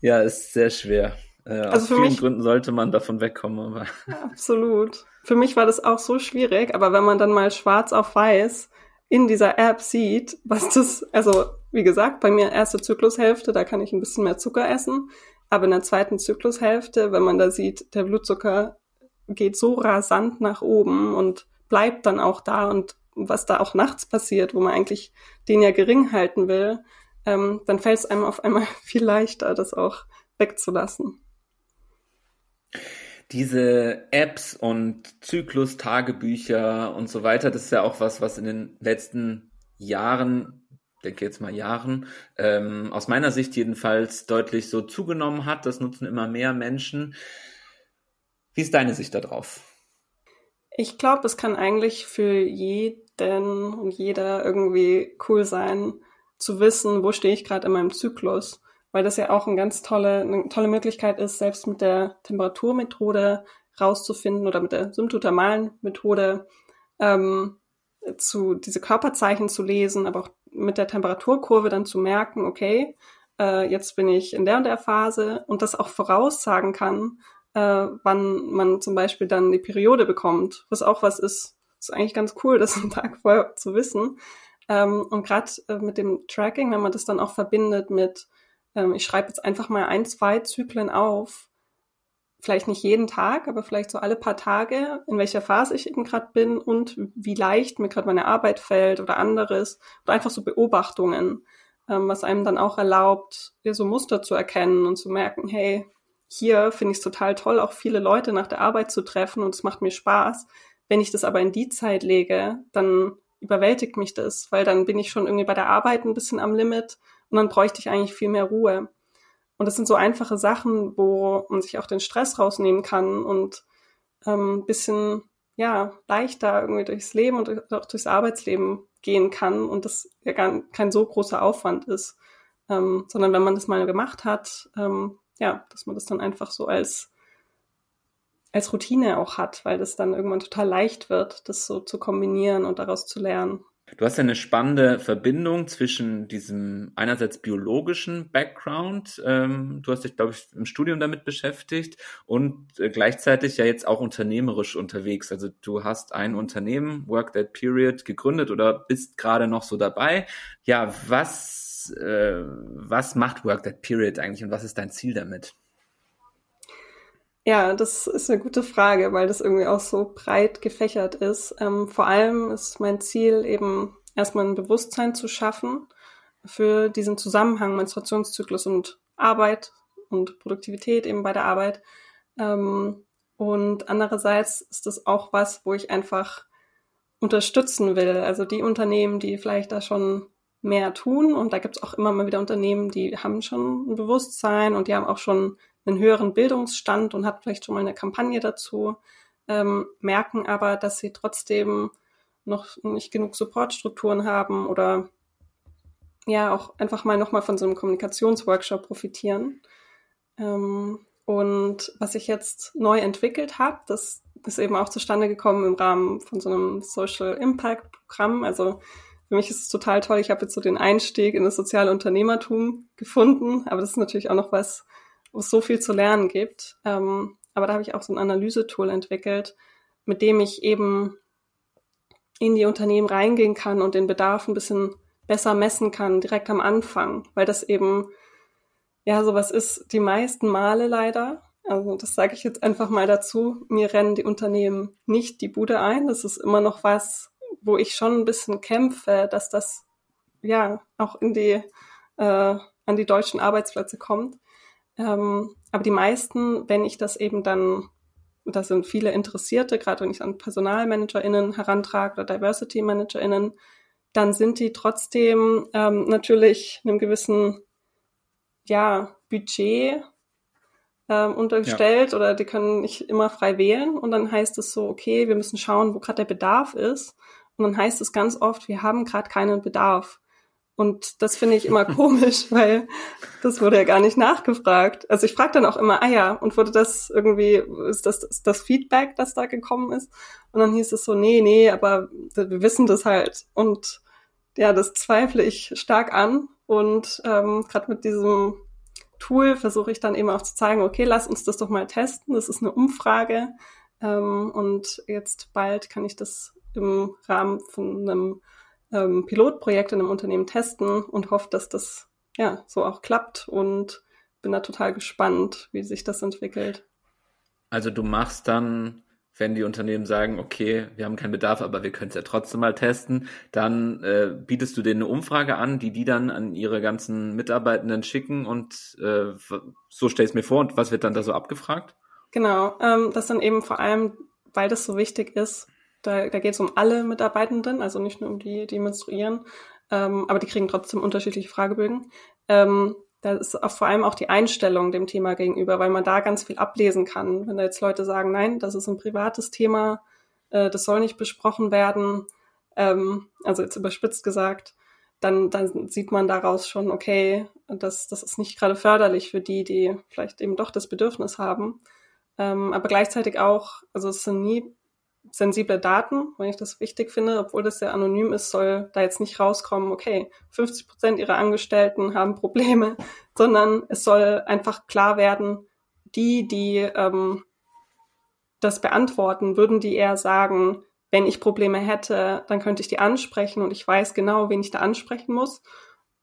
ja ist sehr schwer. Äh, also aus vielen mich, Gründen sollte man davon wegkommen, aber. Absolut. Für mich war das auch so schwierig, aber wenn man dann mal schwarz auf weiß in dieser App sieht, was das, also wie gesagt, bei mir erste Zyklushälfte, da kann ich ein bisschen mehr Zucker essen. Aber in der zweiten Zyklushälfte, wenn man da sieht, der Blutzucker geht so rasant nach oben und bleibt dann auch da und was da auch nachts passiert, wo man eigentlich den ja gering halten will, ähm, dann fällt es einem auf einmal viel leichter, das auch wegzulassen. Diese Apps und Zyklus-Tagebücher und so weiter, das ist ja auch was, was in den letzten Jahren denke jetzt mal Jahren, ähm, aus meiner Sicht jedenfalls deutlich so zugenommen hat. Das nutzen immer mehr Menschen. Wie ist deine Sicht darauf? Ich glaube, es kann eigentlich für jeden und jeder irgendwie cool sein, zu wissen, wo stehe ich gerade in meinem Zyklus, weil das ja auch eine ganz tolle, eine tolle Möglichkeit ist, selbst mit der Temperaturmethode rauszufinden oder mit der symptothermalen Methode, ähm, zu diese Körperzeichen zu lesen, aber auch mit der Temperaturkurve dann zu merken, okay, äh, jetzt bin ich in der und der Phase und das auch voraussagen kann, äh, wann man zum Beispiel dann die Periode bekommt, was auch was ist. ist eigentlich ganz cool, das einen Tag vorher zu wissen. Ähm, und gerade äh, mit dem Tracking, wenn man das dann auch verbindet mit, ähm, ich schreibe jetzt einfach mal ein, zwei Zyklen auf, vielleicht nicht jeden Tag, aber vielleicht so alle paar Tage, in welcher Phase ich eben gerade bin und wie leicht mir gerade meine Arbeit fällt oder anderes. Oder einfach so Beobachtungen, ähm, was einem dann auch erlaubt, so Muster zu erkennen und zu merken, hey, hier finde ich es total toll, auch viele Leute nach der Arbeit zu treffen und es macht mir Spaß. Wenn ich das aber in die Zeit lege, dann überwältigt mich das, weil dann bin ich schon irgendwie bei der Arbeit ein bisschen am Limit und dann bräuchte ich eigentlich viel mehr Ruhe. Und das sind so einfache Sachen, wo man sich auch den Stress rausnehmen kann und ähm, ein bisschen ja leichter irgendwie durchs Leben und auch durchs Arbeitsleben gehen kann und das ja gar kein so großer Aufwand ist, ähm, sondern wenn man das mal gemacht hat, ähm, ja, dass man das dann einfach so als als Routine auch hat, weil das dann irgendwann total leicht wird, das so zu kombinieren und daraus zu lernen. Du hast ja eine spannende Verbindung zwischen diesem einerseits biologischen Background, ähm, du hast dich, glaube ich, im Studium damit beschäftigt und äh, gleichzeitig ja jetzt auch unternehmerisch unterwegs. Also du hast ein Unternehmen, Work That Period, gegründet oder bist gerade noch so dabei. Ja, was, äh, was macht Work That Period eigentlich und was ist dein Ziel damit? Ja, das ist eine gute Frage, weil das irgendwie auch so breit gefächert ist. Ähm, vor allem ist mein Ziel eben erstmal ein Bewusstsein zu schaffen für diesen Zusammenhang Menstruationszyklus und Arbeit und Produktivität eben bei der Arbeit. Ähm, und andererseits ist das auch was, wo ich einfach unterstützen will. Also die Unternehmen, die vielleicht da schon mehr tun. Und da gibt es auch immer mal wieder Unternehmen, die haben schon ein Bewusstsein und die haben auch schon einen höheren Bildungsstand und hat vielleicht schon mal eine Kampagne dazu, ähm, merken aber, dass sie trotzdem noch nicht genug Supportstrukturen haben oder ja auch einfach mal nochmal von so einem Kommunikationsworkshop profitieren. Ähm, und was ich jetzt neu entwickelt habe, das ist eben auch zustande gekommen im Rahmen von so einem Social Impact Programm. Also für mich ist es total toll. Ich habe jetzt so den Einstieg in das soziale Unternehmertum gefunden, aber das ist natürlich auch noch was, wo es so viel zu lernen gibt. Ähm, aber da habe ich auch so ein Analysetool entwickelt, mit dem ich eben in die Unternehmen reingehen kann und den Bedarf ein bisschen besser messen kann, direkt am Anfang, weil das eben ja sowas ist, die meisten Male leider. Also das sage ich jetzt einfach mal dazu. Mir rennen die Unternehmen nicht die Bude ein. Das ist immer noch was, wo ich schon ein bisschen kämpfe, dass das ja auch in die äh, an die deutschen Arbeitsplätze kommt. Ähm, aber die meisten, wenn ich das eben dann, da sind viele Interessierte, gerade wenn ich an PersonalmanagerInnen herantrage oder Diversity ManagerInnen, dann sind die trotzdem ähm, natürlich einem gewissen ja, Budget ähm, untergestellt ja. oder die können nicht immer frei wählen und dann heißt es so, okay, wir müssen schauen, wo gerade der Bedarf ist und dann heißt es ganz oft, wir haben gerade keinen Bedarf. Und das finde ich immer komisch, weil das wurde ja gar nicht nachgefragt. Also ich frage dann auch immer, ah ja, und wurde das irgendwie, ist das, ist das Feedback, das da gekommen ist? Und dann hieß es so, nee, nee, aber wir wissen das halt. Und ja, das zweifle ich stark an. Und ähm, gerade mit diesem Tool versuche ich dann eben auch zu zeigen, okay, lass uns das doch mal testen. Das ist eine Umfrage. Ähm, und jetzt bald kann ich das im Rahmen von einem ähm, Pilotprojekt in einem Unternehmen testen und hoffe, dass das ja so auch klappt und bin da total gespannt, wie sich das entwickelt. Also du machst dann, wenn die Unternehmen sagen, okay, wir haben keinen Bedarf, aber wir können es ja trotzdem mal testen, dann äh, bietest du denen eine Umfrage an, die die dann an ihre ganzen Mitarbeitenden schicken und äh, so stell ich es mir vor und was wird dann da so abgefragt? Genau, ähm, das dann eben vor allem, weil das so wichtig ist, da, da geht es um alle Mitarbeitenden, also nicht nur um die, die menstruieren, ähm, aber die kriegen trotzdem unterschiedliche Fragebögen. Ähm, da ist auch vor allem auch die Einstellung dem Thema gegenüber, weil man da ganz viel ablesen kann. Wenn da jetzt Leute sagen, nein, das ist ein privates Thema, äh, das soll nicht besprochen werden, ähm, also jetzt überspitzt gesagt, dann, dann sieht man daraus schon, okay, das, das ist nicht gerade förderlich für die, die vielleicht eben doch das Bedürfnis haben. Ähm, aber gleichzeitig auch, also es sind nie sensible Daten, weil ich das wichtig finde, obwohl das sehr anonym ist, soll da jetzt nicht rauskommen, okay, 50 Prozent ihrer Angestellten haben Probleme, sondern es soll einfach klar werden, die, die ähm, das beantworten, würden die eher sagen, wenn ich Probleme hätte, dann könnte ich die ansprechen und ich weiß genau, wen ich da ansprechen muss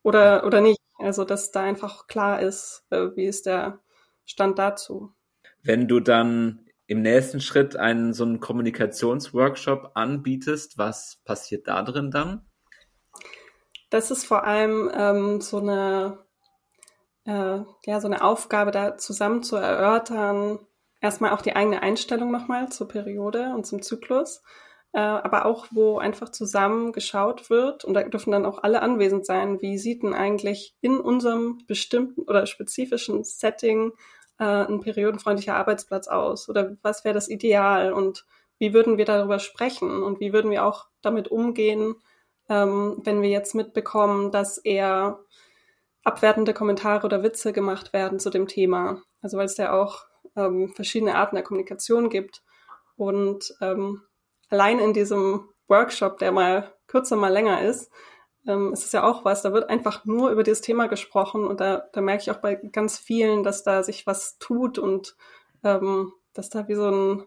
oder, oder nicht. Also, dass da einfach klar ist, äh, wie ist der Stand dazu. Wenn du dann im nächsten Schritt einen so einen Kommunikationsworkshop anbietest, was passiert da drin dann? Das ist vor allem ähm, so eine äh, ja so eine Aufgabe, da zusammen zu erörtern. Erstmal auch die eigene Einstellung nochmal zur Periode und zum Zyklus, äh, aber auch wo einfach zusammen geschaut wird und da dürfen dann auch alle anwesend sein. Wie sieht denn eigentlich in unserem bestimmten oder spezifischen Setting äh, ein periodenfreundlicher Arbeitsplatz aus? Oder was wäre das Ideal? Und wie würden wir darüber sprechen? Und wie würden wir auch damit umgehen, ähm, wenn wir jetzt mitbekommen, dass eher abwertende Kommentare oder Witze gemacht werden zu dem Thema? Also weil es ja auch ähm, verschiedene Arten der Kommunikation gibt. Und ähm, allein in diesem Workshop, der mal kürzer, mal länger ist, ähm, ist ja auch was, da wird einfach nur über dieses Thema gesprochen und da, da merke ich auch bei ganz vielen, dass da sich was tut und ähm, dass da wie so ein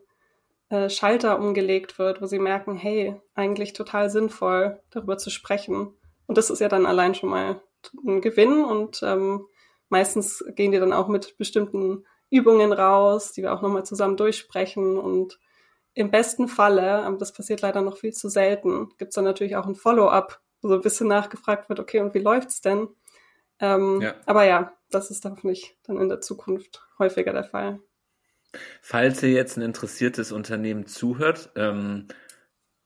äh, Schalter umgelegt wird, wo sie merken, hey, eigentlich total sinnvoll, darüber zu sprechen. Und das ist ja dann allein schon mal ein Gewinn und ähm, meistens gehen die dann auch mit bestimmten Übungen raus, die wir auch nochmal zusammen durchsprechen und im besten Falle, ähm, das passiert leider noch viel zu selten, gibt es dann natürlich auch ein Follow-up, so ein bisschen nachgefragt wird, okay, und wie läuft's denn? Ähm, ja. Aber ja, das ist hoffentlich dann in der Zukunft häufiger der Fall. Falls ihr jetzt ein interessiertes Unternehmen zuhört, ähm,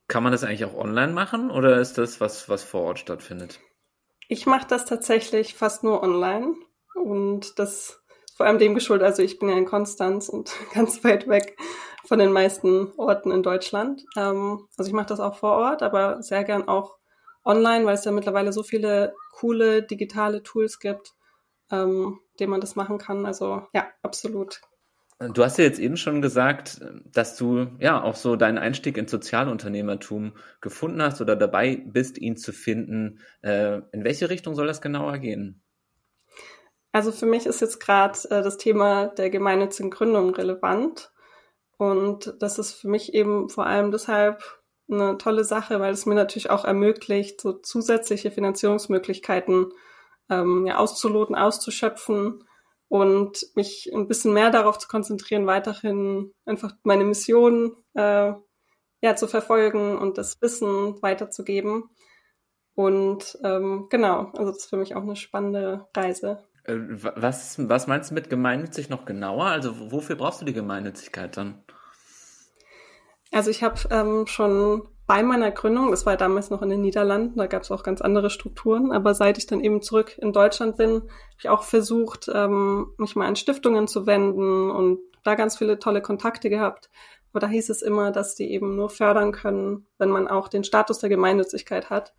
kann man das eigentlich auch online machen oder ist das was, was vor Ort stattfindet? Ich mache das tatsächlich fast nur online und das vor allem dem geschuldet, also ich bin ja in Konstanz und ganz weit weg von den meisten Orten in Deutschland. Ähm, also ich mache das auch vor Ort, aber sehr gern auch online, weil es ja mittlerweile so viele coole digitale Tools gibt, ähm, denen man das machen kann. Also ja, absolut. Du hast ja jetzt eben schon gesagt, dass du ja auch so deinen Einstieg ins Sozialunternehmertum gefunden hast oder dabei bist, ihn zu finden. Äh, in welche Richtung soll das genauer gehen? Also für mich ist jetzt gerade äh, das Thema der gemeinnützigen Gründung relevant. Und das ist für mich eben vor allem deshalb eine tolle Sache, weil es mir natürlich auch ermöglicht, so zusätzliche Finanzierungsmöglichkeiten ähm, ja, auszuloten, auszuschöpfen und mich ein bisschen mehr darauf zu konzentrieren, weiterhin einfach meine Mission äh, ja, zu verfolgen und das Wissen weiterzugeben. Und ähm, genau, also das ist für mich auch eine spannende Reise. Äh, was, was meinst du mit gemeinnützig noch genauer? Also wofür brauchst du die Gemeinnützigkeit dann? Also ich habe ähm, schon bei meiner Gründung, das war damals noch in den Niederlanden, da gab es auch ganz andere Strukturen, aber seit ich dann eben zurück in Deutschland bin, habe ich auch versucht, ähm, mich mal an Stiftungen zu wenden und da ganz viele tolle Kontakte gehabt. Aber da hieß es immer, dass die eben nur fördern können, wenn man auch den Status der Gemeinnützigkeit hat.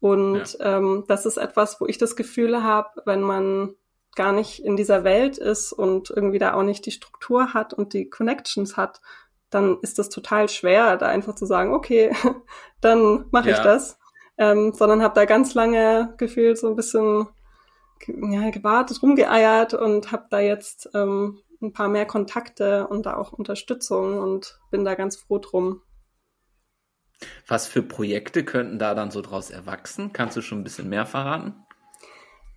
Und ja. ähm, das ist etwas, wo ich das Gefühl habe, wenn man gar nicht in dieser Welt ist und irgendwie da auch nicht die Struktur hat und die Connections hat, dann ist das total schwer, da einfach zu sagen, okay, dann mache ja. ich das. Ähm, sondern habe da ganz lange gefühlt so ein bisschen ja, gewartet, rumgeeiert und habe da jetzt ähm, ein paar mehr Kontakte und da auch Unterstützung und bin da ganz froh drum. Was für Projekte könnten da dann so draus erwachsen? Kannst du schon ein bisschen mehr verraten?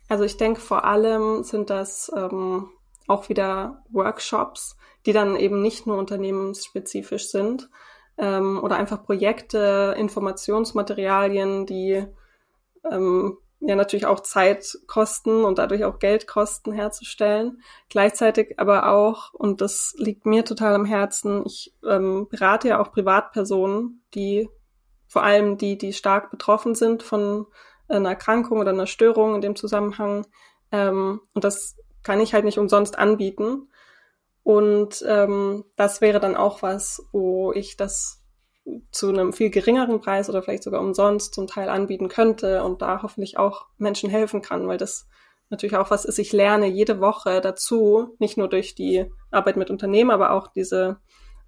Also ich denke, vor allem sind das ähm, auch wieder Workshops, die dann eben nicht nur unternehmensspezifisch sind ähm, oder einfach Projekte, Informationsmaterialien, die ähm, ja natürlich auch Zeit kosten und dadurch auch Geld kosten herzustellen. Gleichzeitig aber auch, und das liegt mir total am Herzen, ich ähm, berate ja auch Privatpersonen, die vor allem die, die stark betroffen sind von einer Erkrankung oder einer Störung in dem Zusammenhang. Ähm, und das kann ich halt nicht umsonst anbieten. Und ähm, das wäre dann auch was, wo ich das zu einem viel geringeren Preis oder vielleicht sogar umsonst zum Teil anbieten könnte und da hoffentlich auch Menschen helfen kann, weil das natürlich auch was ist. Ich lerne jede Woche dazu, nicht nur durch die Arbeit mit Unternehmen, aber auch diese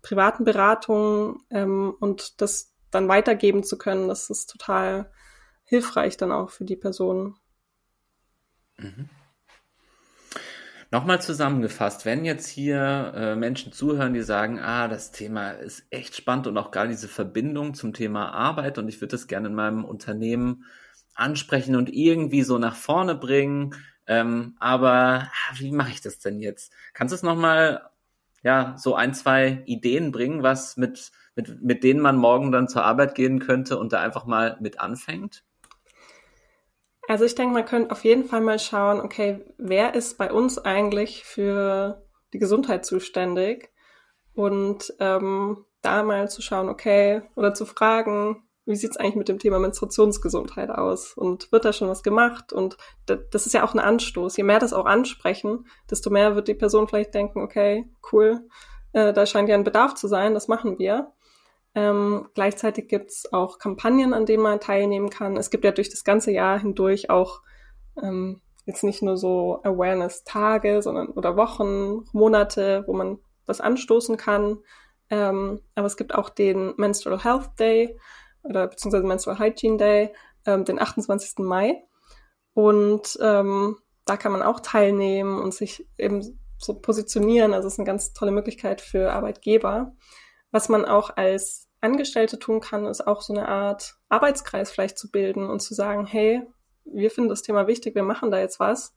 privaten Beratung ähm, und das dann weitergeben zu können, das ist total hilfreich dann auch für die Person. Mhm. Nochmal zusammengefasst, wenn jetzt hier äh, Menschen zuhören, die sagen, ah, das Thema ist echt spannend und auch gerade diese Verbindung zum Thema Arbeit und ich würde das gerne in meinem Unternehmen ansprechen und irgendwie so nach vorne bringen, ähm, aber ah, wie mache ich das denn jetzt? Kannst du es nochmal, ja, so ein, zwei Ideen bringen, was mit, mit, mit denen man morgen dann zur Arbeit gehen könnte und da einfach mal mit anfängt? Also ich denke, man könnte auf jeden Fall mal schauen, okay, wer ist bei uns eigentlich für die Gesundheit zuständig? Und ähm, da mal zu schauen, okay, oder zu fragen, wie sieht's eigentlich mit dem Thema Menstruationsgesundheit aus? Und wird da schon was gemacht? Und das ist ja auch ein Anstoß. Je mehr das auch ansprechen, desto mehr wird die Person vielleicht denken, okay, cool, äh, da scheint ja ein Bedarf zu sein, das machen wir. Ähm, gleichzeitig gibt's auch Kampagnen, an denen man teilnehmen kann. Es gibt ja durch das ganze Jahr hindurch auch ähm, jetzt nicht nur so Awareness-Tage, sondern oder Wochen, Monate, wo man was anstoßen kann. Ähm, aber es gibt auch den Menstrual Health Day oder beziehungsweise Menstrual Hygiene Day, ähm, den 28. Mai. Und ähm, da kann man auch teilnehmen und sich eben so positionieren. Also es ist eine ganz tolle Möglichkeit für Arbeitgeber. Was man auch als Angestellte tun kann, ist auch so eine Art Arbeitskreis vielleicht zu bilden und zu sagen, hey, wir finden das Thema wichtig, wir machen da jetzt was.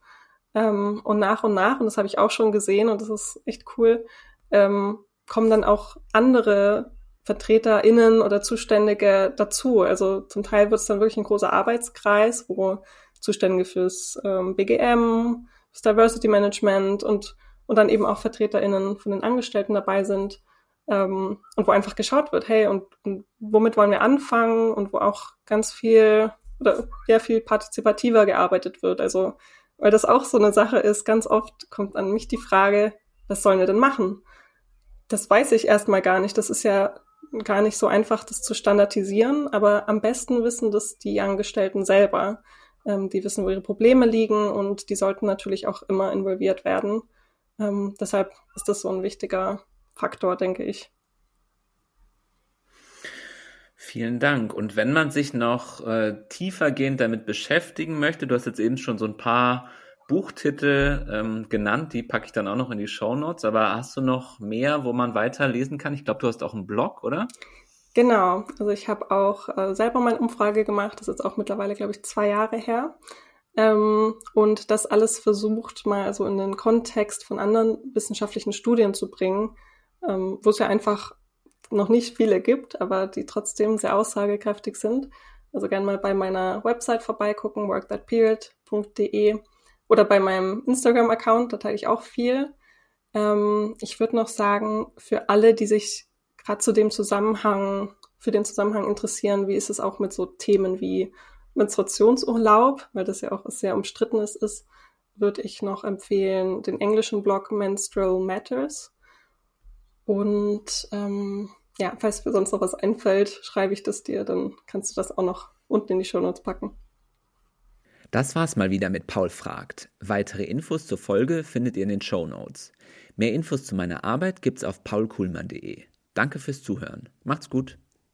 Ähm, und nach und nach, und das habe ich auch schon gesehen und das ist echt cool, ähm, kommen dann auch andere VertreterInnen oder Zuständige dazu. Also zum Teil wird es dann wirklich ein großer Arbeitskreis, wo Zuständige fürs ähm, BGM, fürs Diversity Management und, und dann eben auch VertreterInnen von den Angestellten dabei sind ähm, und wo einfach geschaut wird, hey, und, und womit wollen wir anfangen und wo auch ganz viel oder sehr viel partizipativer gearbeitet wird. Also, weil das auch so eine Sache ist, ganz oft kommt an mich die Frage, was sollen wir denn machen? Das weiß ich erstmal gar nicht. Das ist ja gar nicht so einfach, das zu standardisieren, aber am besten wissen das die Angestellten selber. Ähm, die wissen, wo ihre Probleme liegen und die sollten natürlich auch immer involviert werden. Ähm, deshalb ist das so ein wichtiger Faktor, denke ich. Vielen Dank. Und wenn man sich noch äh, tiefergehend damit beschäftigen möchte, du hast jetzt eben schon so ein paar Buchtitel ähm, genannt, die packe ich dann auch noch in die Show Notes. Aber hast du noch mehr, wo man weiterlesen kann? Ich glaube, du hast auch einen Blog, oder? Genau. Also ich habe auch äh, selber mal eine Umfrage gemacht. Das ist jetzt auch mittlerweile, glaube ich, zwei Jahre her. Ähm, und das alles versucht, mal so in den Kontext von anderen wissenschaftlichen Studien zu bringen, ähm, wo es ja einfach noch nicht viele gibt, aber die trotzdem sehr aussagekräftig sind. Also gerne mal bei meiner Website vorbeigucken, workthatperiod.de oder bei meinem Instagram-Account, da teile ich auch viel. Ähm, ich würde noch sagen, für alle, die sich gerade zu dem Zusammenhang, für den Zusammenhang interessieren, wie ist es auch mit so Themen wie Menstruationsurlaub, weil das ja auch sehr umstrittenes ist, würde ich noch empfehlen den englischen Blog Menstrual Matters. Und ähm, ja, falls mir sonst noch was einfällt, schreibe ich das dir, dann kannst du das auch noch unten in die Shownotes packen. Das war's mal wieder mit Paul fragt. Weitere Infos zur Folge findet ihr in den Shownotes. Mehr Infos zu meiner Arbeit gibt's auf paulkuhlmann.de. Danke fürs Zuhören. Macht's gut.